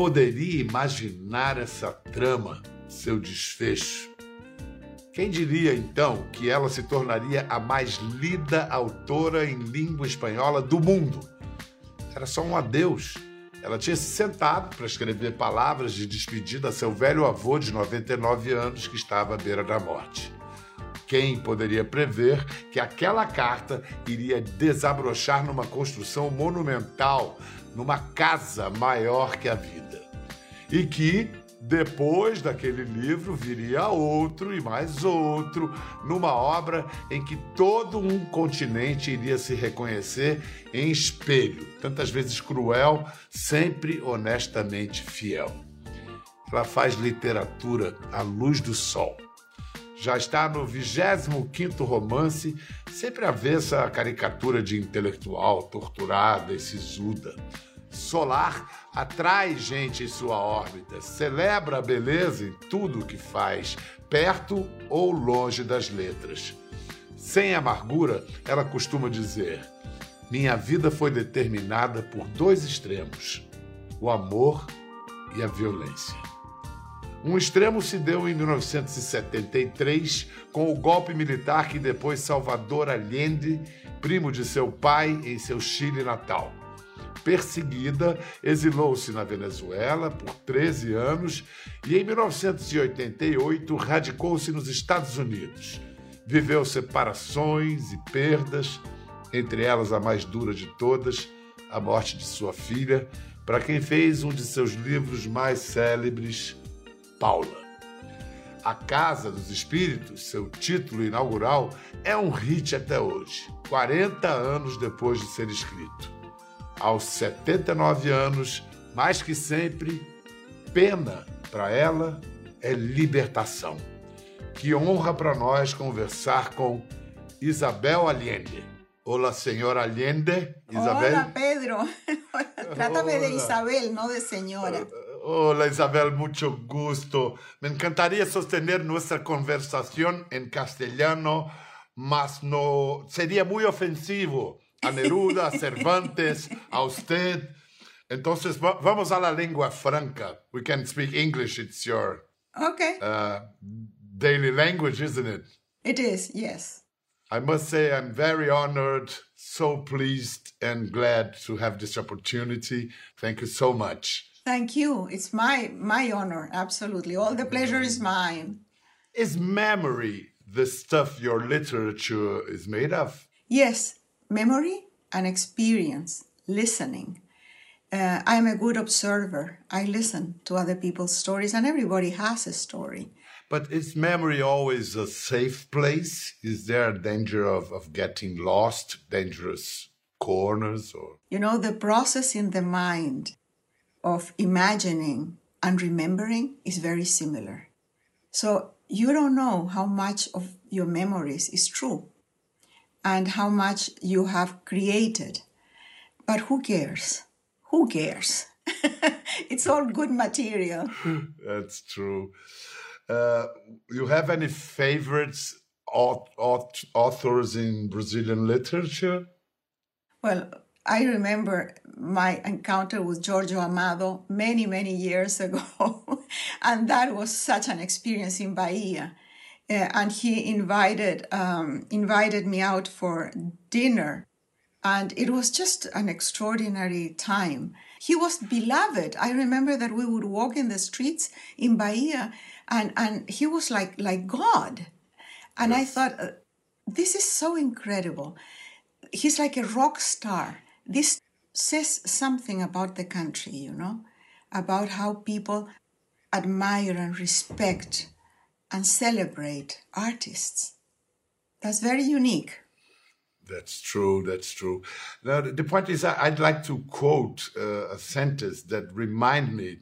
poderia imaginar essa trama, seu desfecho? Quem diria então que ela se tornaria a mais lida autora em língua espanhola do mundo? Era só um adeus. Ela tinha se sentado para escrever palavras de despedida a seu velho avô de 99 anos que estava à beira da morte. Quem poderia prever que aquela carta iria desabrochar numa construção monumental, numa casa maior que a vida? E que, depois daquele livro, viria outro e mais outro, numa obra em que todo um continente iria se reconhecer em espelho, tantas vezes cruel, sempre honestamente fiel. Ela faz literatura à luz do sol já está no 25º romance, sempre avessa a caricatura de intelectual torturada e sisuda. Solar atrai gente em sua órbita, celebra a beleza em tudo o que faz, perto ou longe das letras. Sem amargura, ela costuma dizer: Minha vida foi determinada por dois extremos, o amor e a violência. Um extremo se deu em 1973 com o golpe militar que depois Salvador Allende, primo de seu pai, em seu Chile natal. Perseguida, exilou-se na Venezuela por 13 anos e em 1988 radicou-se nos Estados Unidos. Viveu separações e perdas, entre elas a mais dura de todas, a morte de sua filha, para quem fez um de seus livros mais célebres, Paula. A Casa dos Espíritos, seu título inaugural, é um hit até hoje, 40 anos depois de ser escrito. Aos 79 anos, mais que sempre, pena para ela é libertação. Que honra para nós conversar com Isabel Allende. Olá, senhora Allende. Isabel. Olá, Pedro. Trátame de Isabel, não de senhora. Hola Isabel, mucho gusto. Me encantaría sostener nuestra conversación en castellano, mas no sería muy ofensivo a Neruda, a Cervantes, a usted. Entonces vamos a la lengua franca. We can speak English. It's your okay. Uh, daily language, isn't it? It is, yes. I must say I'm very honored, so pleased and glad to have this opportunity. Thank you so much. Thank you. It's my my honor. Absolutely. All the pleasure is mine. Is memory the stuff your literature is made of? Yes, memory and experience, listening. Uh, I'm a good observer. I listen to other people's stories, and everybody has a story. But is memory always a safe place? Is there a danger of, of getting lost, dangerous corners or you know the process in the mind of imagining and remembering is very similar. So you don't know how much of your memories is true and how much you have created. But who cares? Who cares? it's all good material. That's true. Uh, you have any favorites authors in Brazilian literature? Well, I remember my encounter with Jorge Amado many, many years ago. and that was such an experience in Bahia. Uh, and he invited, um, invited me out for dinner. And it was just an extraordinary time. He was beloved. I remember that we would walk in the streets in Bahia and, and he was like, like God. And yes. I thought, uh, this is so incredible. He's like a rock star this says something about the country, you know, about how people admire and respect and celebrate artists. That's very unique. That's true. That's true. Now, the point is, I'd like to quote uh, a sentence that remind me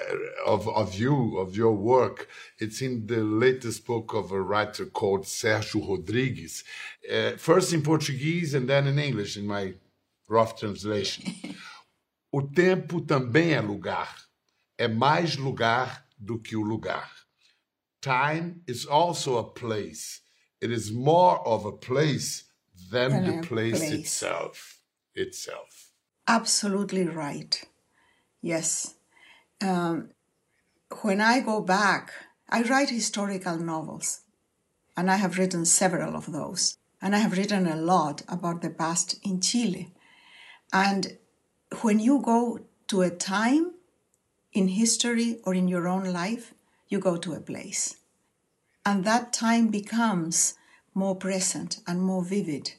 uh, of of you, of your work. It's in the latest book of a writer called Sergio Rodrigues. Uh, first in Portuguese and then in English, in my rough translation. O tempo também é lugar. É mais lugar do que o lugar. Time is also a place. It is more of a place than the place, place itself. Itself. Absolutely right. Yes. um, when I go back, I write historical novels, and I have written several of those. And I have written a lot about the past in Chile. And when you go to a time in history or in your own life, you go to a place. And that time becomes more present and more vivid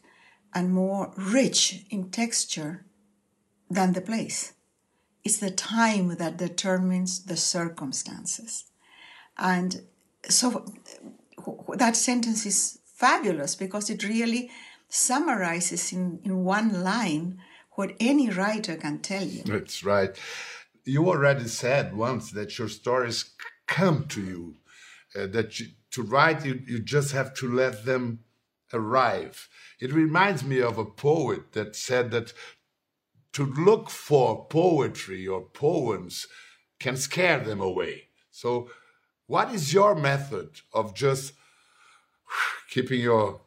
and more rich in texture than the place. It's the time that determines the circumstances. And so that sentence is fabulous because it really summarizes in, in one line what any writer can tell you. That's right. You already said once that your stories come to you, uh, that you, to write, you, you just have to let them arrive. It reminds me of a poet that said that to look for poetry or poems can scare them away. So, what is your method of just keeping your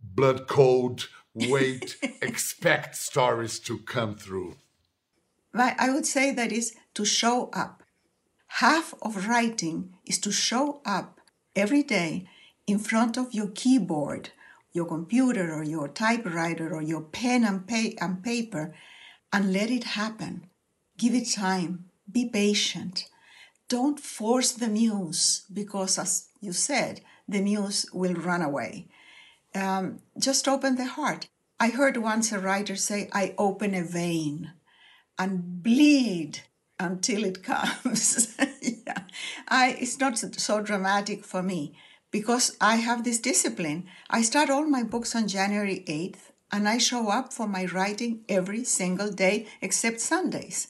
blood cold, wait, expect stories to come through? I would say that is to show up. Half of writing is to show up every day in front of your keyboard, your computer, or your typewriter, or your pen and, pa- and paper, and let it happen. Give it time. Be patient. Don't force the muse because, as you said, the muse will run away. Um, just open the heart. I heard once a writer say, I open a vein and bleed until it comes. yeah. I, it's not so dramatic for me because I have this discipline. I start all my books on January 8th and I show up for my writing every single day except Sundays.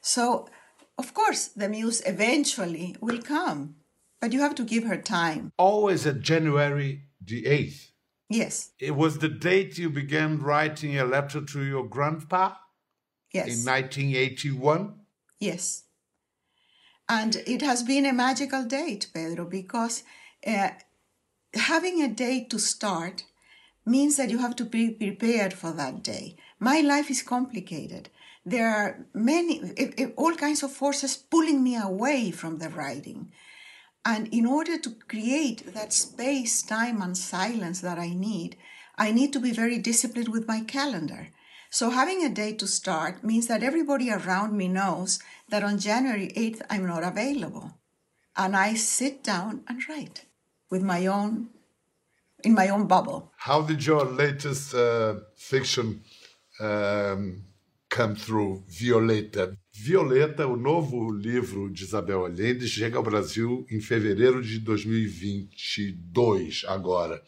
So, of course, the muse eventually will come, but you have to give her time. Always at January the 8th. Yes. It was the date you began writing a letter to your grandpa? Yes. In 1981? Yes. And it has been a magical date, Pedro, because uh, having a date to start means that you have to be prepared for that day. My life is complicated. There are many, all kinds of forces pulling me away from the writing. And in order to create that space, time, and silence that I need, I need to be very disciplined with my calendar. So having a date to start means that everybody around me knows that on January 8th I'm not available. And I sit down and write with my own in my own bubble. How did your latest uh, fiction um, come through, Violeta? Violeta, o novo livro de Isabel Allende, chega ao Brasil em fevereiro de 2022, agora.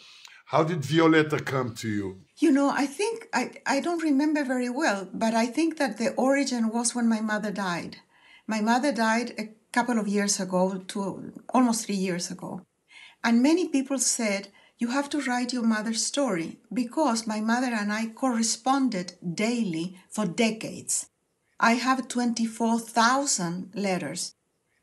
How did Violeta come to you? You know, I think, I, I don't remember very well, but I think that the origin was when my mother died. My mother died a couple of years ago, to almost three years ago. And many people said, you have to write your mother's story because my mother and I corresponded daily for decades. I have 24,000 letters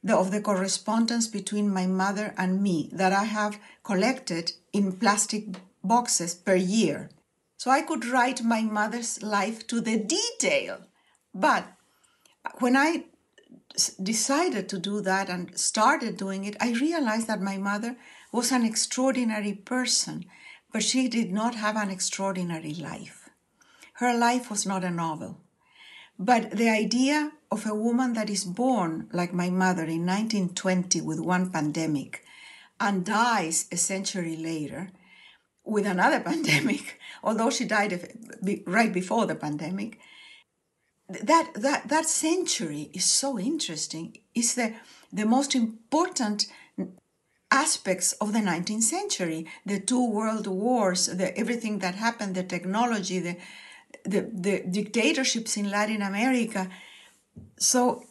of the correspondence between my mother and me that I have collected in plastic boxes per year. So I could write my mother's life to the detail. But when I decided to do that and started doing it, I realized that my mother was an extraordinary person, but she did not have an extraordinary life. Her life was not a novel. But the idea of a woman that is born like my mother in 1920 with one pandemic and dies a century later with another pandemic, although she died right before the pandemic, that, that, that century is so interesting. It's the, the most important aspects of the 19th century. The two world wars the everything that happened the technology the the, the dictatorships in latin america. So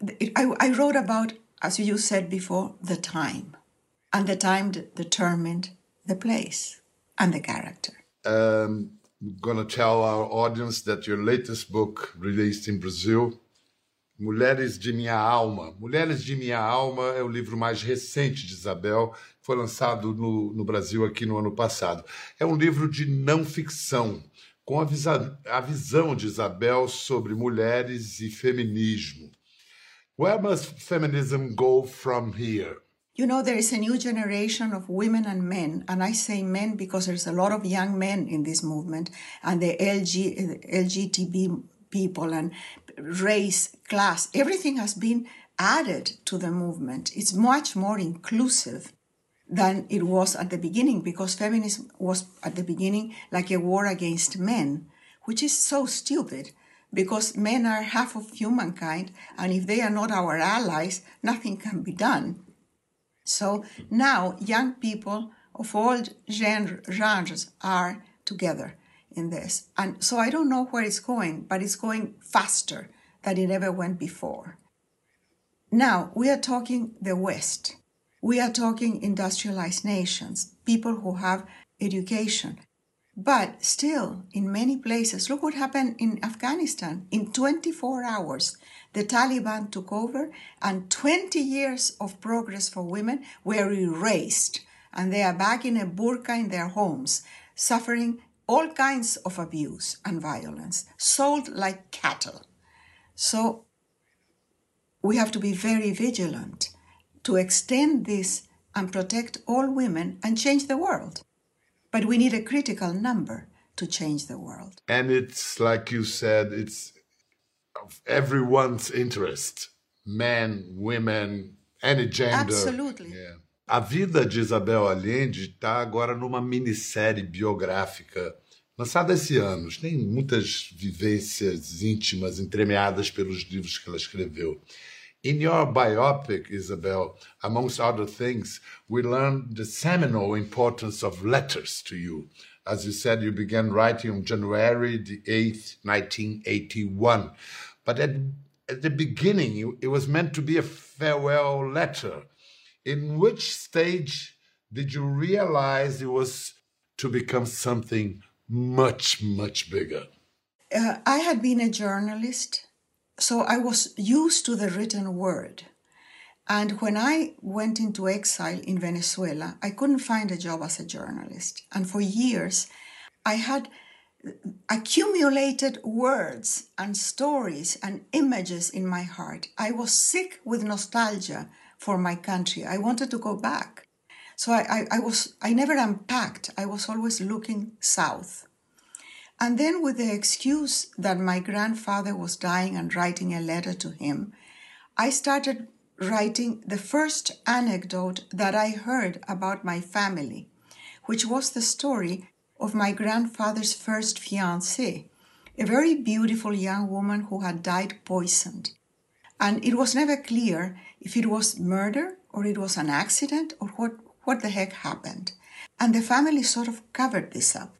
it, I, I wrote about as you said before the time and the time determined the place and the character. Um, i'm going to tell our audience that your latest book released in brazil Mulheres de Minha Alma. Mulheres de Minha Alma é o livro mais recente de Isabel, foi lançado no, no Brasil aqui no ano passado. É um livro de não ficção, com a, visa, a visão de Isabel sobre mulheres e feminismo. Where must feminism go from here? You know, there is a new generation of women and men, and I say men because there's a lot of young men in this movement, and the LG, LGTB people and race, class, everything has been added to the movement. It's much more inclusive than it was at the beginning because feminism was at the beginning like a war against men, which is so stupid because men are half of humankind and if they are not our allies, nothing can be done. So now young people of all genres are together in this. And so I don't know where it's going, but it's going faster than it ever went before. Now, we are talking the West. We are talking industrialized nations, people who have education. But still, in many places, look what happened in Afghanistan. In 24 hours, the Taliban took over, and 20 years of progress for women were erased. And they are back in a burqa in their homes, suffering all kinds of abuse and violence, sold like cattle. So we have to be very vigilant to extend this and protect all women and change the world. But we need a critical number to change the world. And it's like you said, it's of everyone's interest men, women, any gender. Absolutely. Yeah. A vida de Isabel Allende está agora numa minissérie biográfica lançada esse ano. Tem muitas vivências íntimas entremeadas pelos livros que ela escreveu. In your biopic, Isabel, amongst other things, we learned the seminal importance of letters to you. As you said, you began writing on January the 8th, 1981. But at, at the beginning, it was meant to be a farewell letter. In which stage did you realize it was to become something much, much bigger? Uh, I had been a journalist so I was used to the written word. And when I went into exile in Venezuela, I couldn't find a job as a journalist. And for years, I had accumulated words and stories and images in my heart. I was sick with nostalgia for my country. I wanted to go back. So I, I, I was I never unpacked. I was always looking south. And then, with the excuse that my grandfather was dying and writing a letter to him, I started writing the first anecdote that I heard about my family, which was the story of my grandfather's first fiancée, a very beautiful young woman who had died poisoned. And it was never clear if it was murder or it was an accident or what, what the heck happened. And the family sort of covered this up.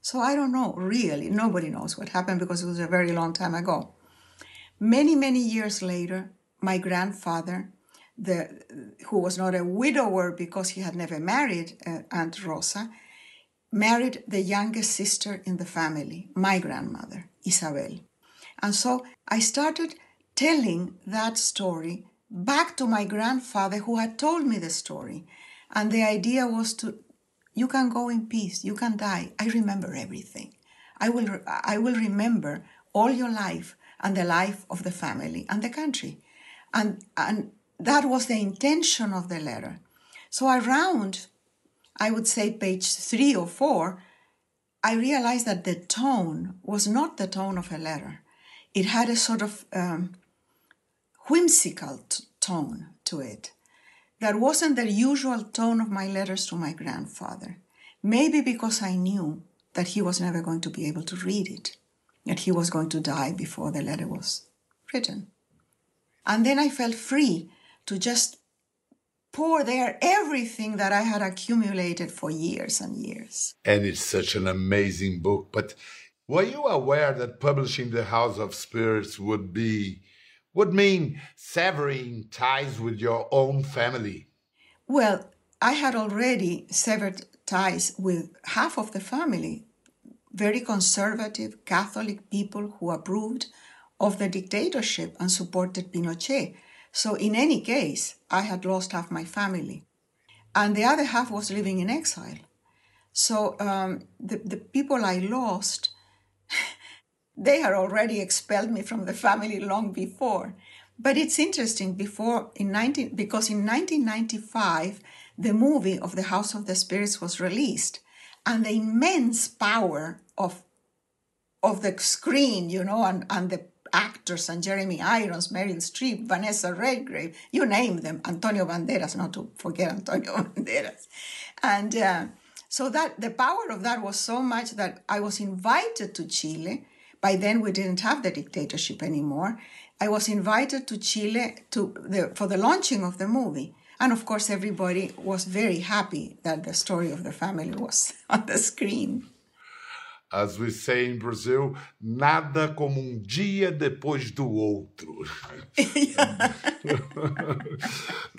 So I don't know, really. Nobody knows what happened because it was a very long time ago. Many, many years later, my grandfather, the, who was not a widower because he had never married uh, Aunt Rosa, married the youngest sister in the family, my grandmother, Isabel. And so I started telling that story back to my grandfather who had told me the story. And the idea was to you can go in peace. You can die. I remember everything. I will, I will remember all your life and the life of the family and the country. And, and that was the intention of the letter. So around, I would say page three or four, I realized that the tone was not the tone of a letter. It had a sort of um, whimsical t- tone to it. That wasn't the usual tone of my letters to my grandfather. Maybe because I knew that he was never going to be able to read it, that he was going to die before the letter was written. And then I felt free to just pour there everything that I had accumulated for years and years. And it's such an amazing book. But were you aware that publishing The House of Spirits would be would mean severing ties with your own family? Well, I had already severed ties with half of the family, very conservative Catholic people who approved of the dictatorship and supported Pinochet. So, in any case, I had lost half my family. And the other half was living in exile. So, um, the, the people I lost they had already expelled me from the family long before. But it's interesting before in 19 because in 1995 the movie of the House of the Spirits was released and the immense power of of the screen, you know, and, and the actors and Jeremy Irons, Meryl Streep, Vanessa Redgrave, you name them, Antonio Banderas, not to forget Antonio Banderas. And uh, so that the power of that was so much that I was invited to Chile. By then, we didn't have the dictatorship anymore. I was invited to Chile to the, for the launching of the movie. And of course, everybody was very happy that the story of the family was on the screen. As we say in Brazil, nada como um dia depois do outro.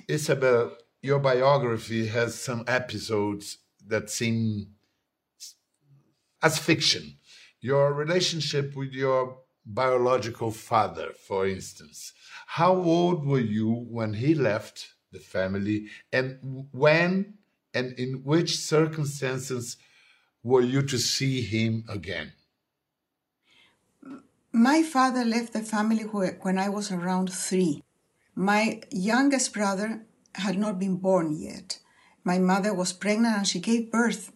Isabel, your biography has some episodes that seem as fiction. Your relationship with your biological father, for instance. How old were you when he left the family, and when and in which circumstances were you to see him again? My father left the family when I was around three. My youngest brother had not been born yet. My mother was pregnant and she gave birth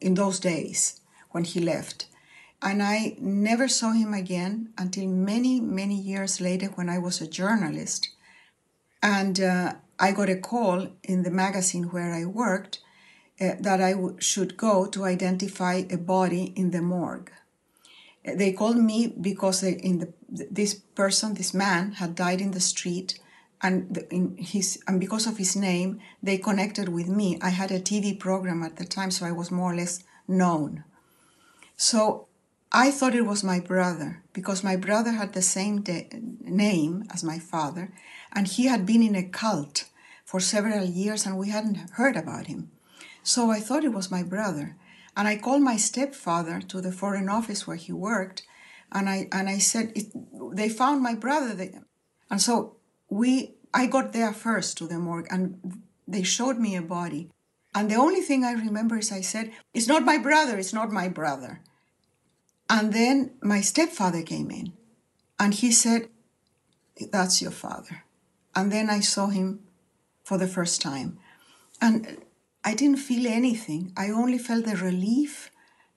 in those days when he left. And I never saw him again until many, many years later when I was a journalist. And uh, I got a call in the magazine where I worked uh, that I w- should go to identify a body in the morgue. Uh, they called me because they, in the, this person, this man, had died in the street and the, in his and because of his name they connected with me i had a tv program at the time so i was more or less known so i thought it was my brother because my brother had the same de- name as my father and he had been in a cult for several years and we hadn't heard about him so i thought it was my brother and i called my stepfather to the foreign office where he worked and i and i said they found my brother and so we I got there first to the morgue and they showed me a body. And the only thing I remember is I said, It's not my brother, it's not my brother. And then my stepfather came in and he said, That's your father. And then I saw him for the first time. And I didn't feel anything. I only felt the relief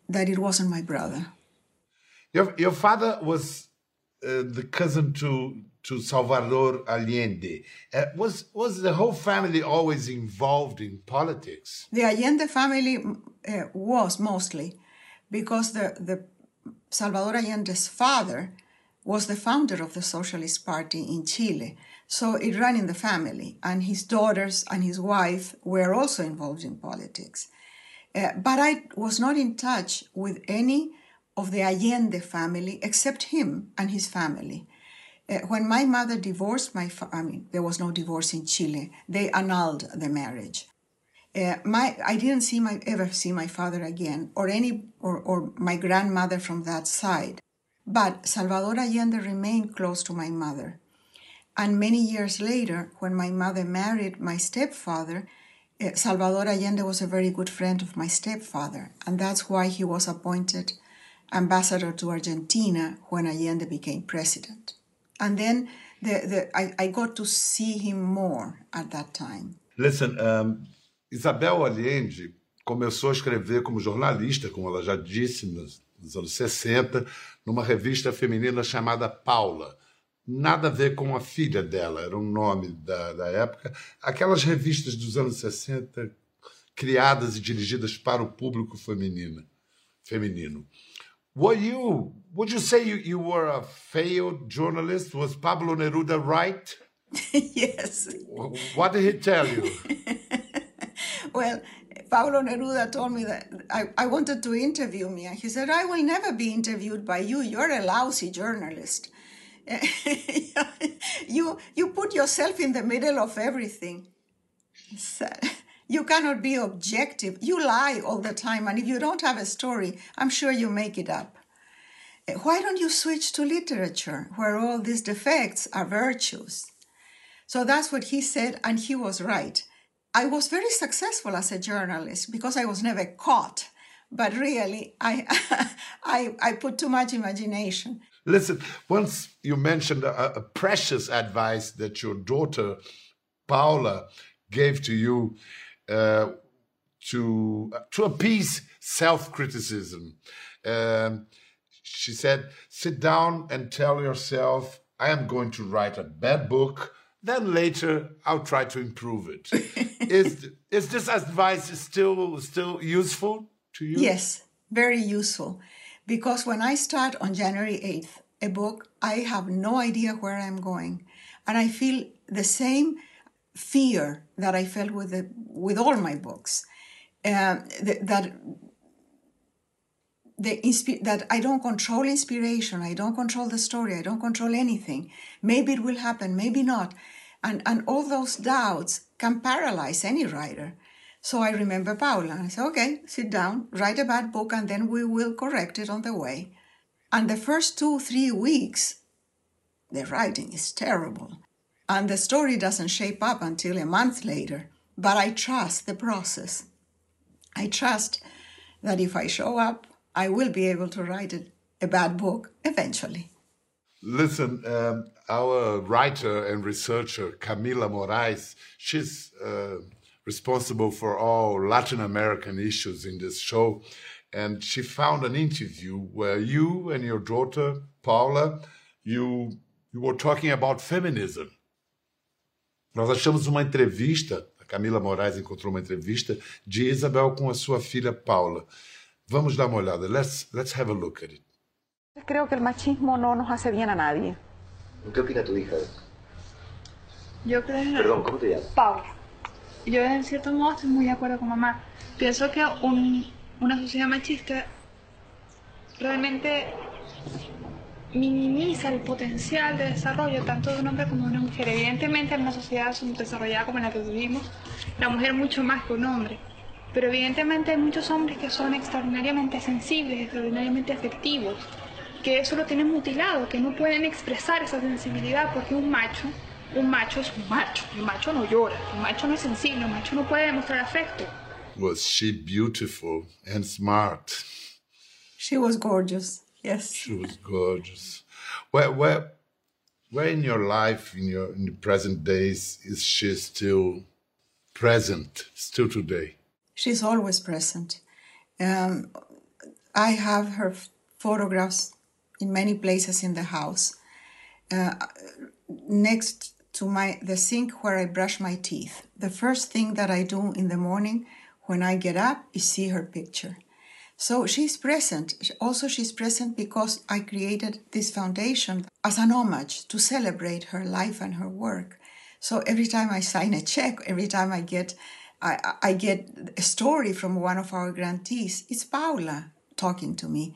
that it wasn't my brother. Your, your father was uh, the cousin to to Salvador Allende. Uh, was was the whole family always involved in politics? The Allende family uh, was mostly because the the Salvador Allende's father was the founder of the Socialist Party in Chile. So it ran in the family, and his daughters and his wife were also involved in politics. Uh, but I was not in touch with any of the Allende family except him and his family. Uh, when my mother divorced my, I mean, there was no divorce in Chile. They annulled the marriage. Uh, my, I didn't see my ever see my father again, or any, or, or my grandmother from that side. But Salvador Allende remained close to my mother. And many years later, when my mother married my stepfather, uh, Salvador Allende was a very good friend of my stepfather, and that's why he was appointed ambassador to Argentina when Allende became president. And then the, the, I, I got to see him more at that time. Listen, um, Isabel Allende começou a escrever como jornalista, como ela já disse, nos, nos anos 60, numa revista feminina chamada Paula. Nada a ver com a filha dela, era o um nome da, da época. Aquelas revistas dos anos 60 criadas e dirigidas para o público feminino. feminino. Were you, would you say you, you were a failed journalist? Was Pablo Neruda right? yes. What did he tell you? well, Pablo Neruda told me that I, I wanted to interview me, and he said, I will never be interviewed by you. You're a lousy journalist. you, you put yourself in the middle of everything. So, you cannot be objective. You lie all the time, and if you don't have a story, I'm sure you make it up. Why don't you switch to literature, where all these defects are virtues? So that's what he said, and he was right. I was very successful as a journalist because I was never caught. but really, I, I, I put too much imagination. Listen, once you mentioned a, a precious advice that your daughter Paula gave to you uh, to to appease self-criticism. Um, she said, "Sit down and tell yourself, I am going to write a bad book." Then later, I'll try to improve it. is is this advice still still useful to you? Yes, very useful. Because when I start on January 8th a book, I have no idea where I'm going. And I feel the same fear that I felt with, the, with all my books. Uh, that the that I don't control inspiration, I don't control the story, I don't control anything. Maybe it will happen, maybe not. And, and all those doubts can paralyze any writer. So I remember Paula. I said, okay, sit down, write a bad book, and then we will correct it on the way. And the first two, three weeks, the writing is terrible. And the story doesn't shape up until a month later. But I trust the process. I trust that if I show up, I will be able to write a bad book eventually. Listen, um, our writer and researcher, Camila Moraes, she's uh, responsible for all Latin American issues in this show. And she found an interview where you and your daughter, Paula, you, you were talking about feminism. Nós achamos uma entrevista, a Camila Moraes encontrou uma entrevista de Isabel com a sua filha Paula. Vamos dar uma olhada. Let's, let's have a look at it. Creo que el machismo no nos hace bien a nadie. ¿Qué opina tu hija de eso? Yo creo... Perdón, ¿cómo te llamas? Paula. Yo en cierto modo estoy muy de acuerdo con mamá. Pienso que un, una sociedad machista realmente minimiza el potencial de desarrollo tanto de un hombre como de una mujer. Evidentemente en una sociedad desarrollada como la que vivimos, la mujer mucho más que un hombre. Pero evidentemente hay muchos hombres que son extraordinariamente sensibles, extraordinariamente afectivos, que eso lo tienen mutilado, que no pueden expresar esa sensibilidad porque un macho, un macho es un macho, el macho no llora, el macho no es sensible, el macho no puede demostrar afecto. Was she beautiful and smart? She was gorgeous. Yes. She was gorgeous. Where, where, where in your life, in your in the present days, is she still present? Still today? She's always present. Um, I have her photographs in many places in the house. Uh, next to my the sink where I brush my teeth. The first thing that I do in the morning when I get up is see her picture. So she's present. Also, she's present because I created this foundation as an homage to celebrate her life and her work. So every time I sign a check, every time I get I, I get a story from one of our grantees, it's Paula talking to me.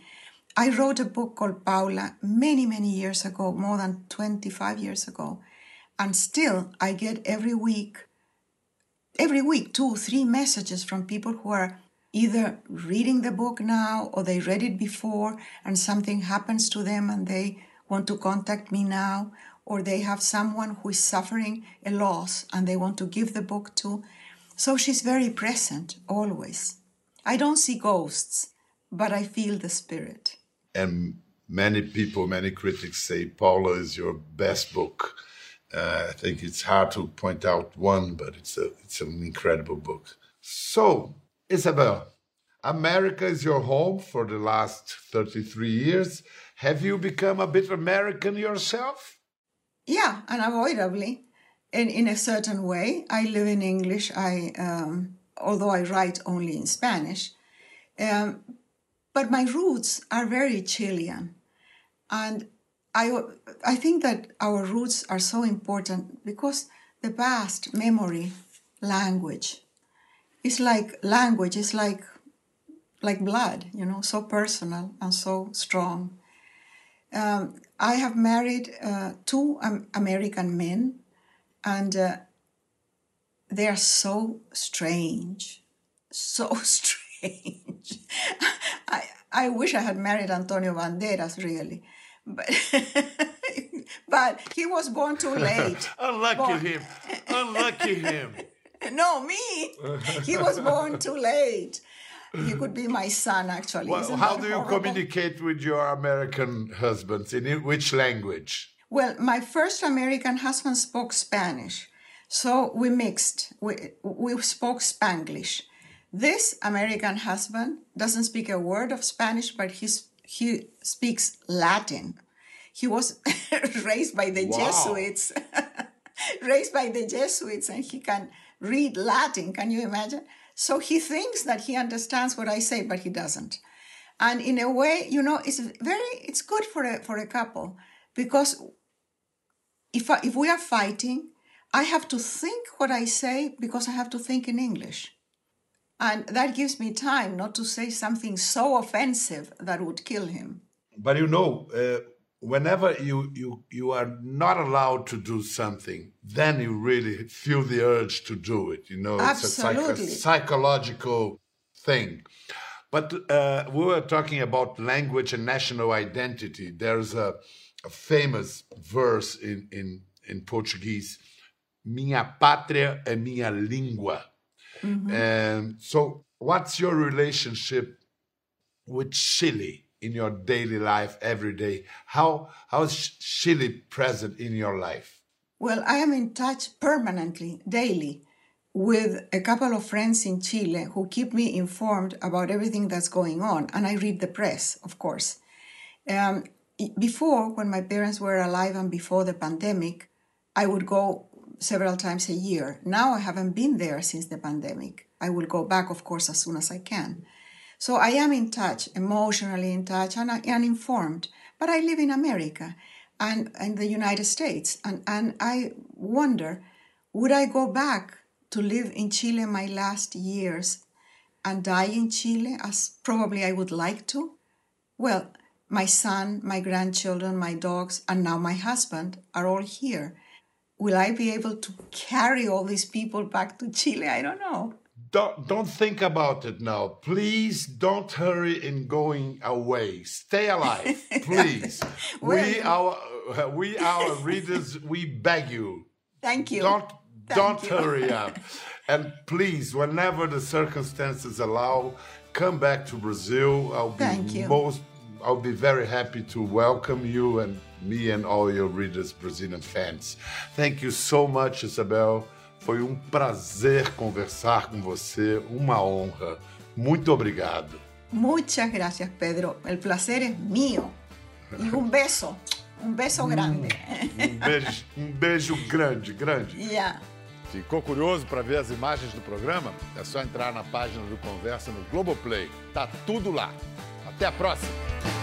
I wrote a book called Paula many, many years ago, more than 25 years ago. And still, I get every week, every week, two, three messages from people who are either reading the book now or they read it before and something happens to them and they want to contact me now, or they have someone who is suffering a loss and they want to give the book to. So she's very present always. I don't see ghosts, but I feel the spirit. And many people, many critics say Paula is your best book. Uh, I think it's hard to point out one, but it's a it's an incredible book. So, Isabel, America is your home for the last 33 years. Have you become a bit American yourself? Yeah, unavoidably. In, in a certain way. I live in English. I um, although I write only in Spanish. Um, but my roots are very Chilean. And I, I think that our roots are so important because the past, memory, language, it's like language, it's like like blood, you know, so personal and so strong. Um, I have married uh, two um, American men, and uh, they are so strange, so strange. I, I wish I had married Antonio Banderas, really. But, but he was born too late. Unlucky born. him. Unlucky him. no, me. He was born too late. He could be my son, actually. Well, Isn't how do you horrible? communicate with your American husbands? In which language? Well, my first American husband spoke Spanish, so we mixed. We, we spoke Spanglish. This American husband doesn't speak a word of Spanish, but he's, he speaks Latin. He was raised by the Wow. Jesuits, raised by the Jesuits, and he can read Latin. Can you imagine? So he thinks that he understands what I say, but he doesn't. And in a way, you know, it's very, it's good for a for a couple because if I, if we are fighting, I have to think what I say because I have to think in English. And that gives me time not to say something so offensive that would kill him. But you know, uh, whenever you, you you are not allowed to do something, then you really feel the urge to do it. You know, it's a, psych- a psychological thing. But uh, we were talking about language and national identity. There's a, a famous verse in, in, in Portuguese: "Minha pátria é minha língua." And so, what's your relationship with Chile in your daily life every day? How how is Chile present in your life? Well, I am in touch permanently, daily, with a couple of friends in Chile who keep me informed about everything that's going on. And I read the press, of course. Um, before, when my parents were alive and before the pandemic, I would go several times a year. Now I haven't been there since the pandemic. I will go back, of course, as soon as I can. So I am in touch, emotionally in touch, and, and informed. But I live in America and in the United States, and, and I wonder, would I go back to live in Chile my last years and die in Chile as probably I would like to? Well, my son, my grandchildren, my dogs, and now my husband are all here. Will I be able to carry all these people back to Chile? I don't know. Don't don't think about it now. Please don't hurry in going away. Stay alive, please. we our we our readers we beg you. Thank you. Don't Thank don't you. hurry up. And please, whenever the circumstances allow, come back to Brazil. I'll be Thank you. most I'll be very happy to welcome you and me and all your readers, Brazilian fans. Thank you so much, Isabel. Foi um prazer conversar com você, uma honra. Muito obrigado. Muchas gracias, Pedro. El placer es mío. Y un beso, un beso grande. Um beijo, um beijo grande, grande. Ya. Ficou curioso para ver as imagens do programa? É só entrar na página do Conversa no Globoplay. Tá tudo lá. Até a próxima!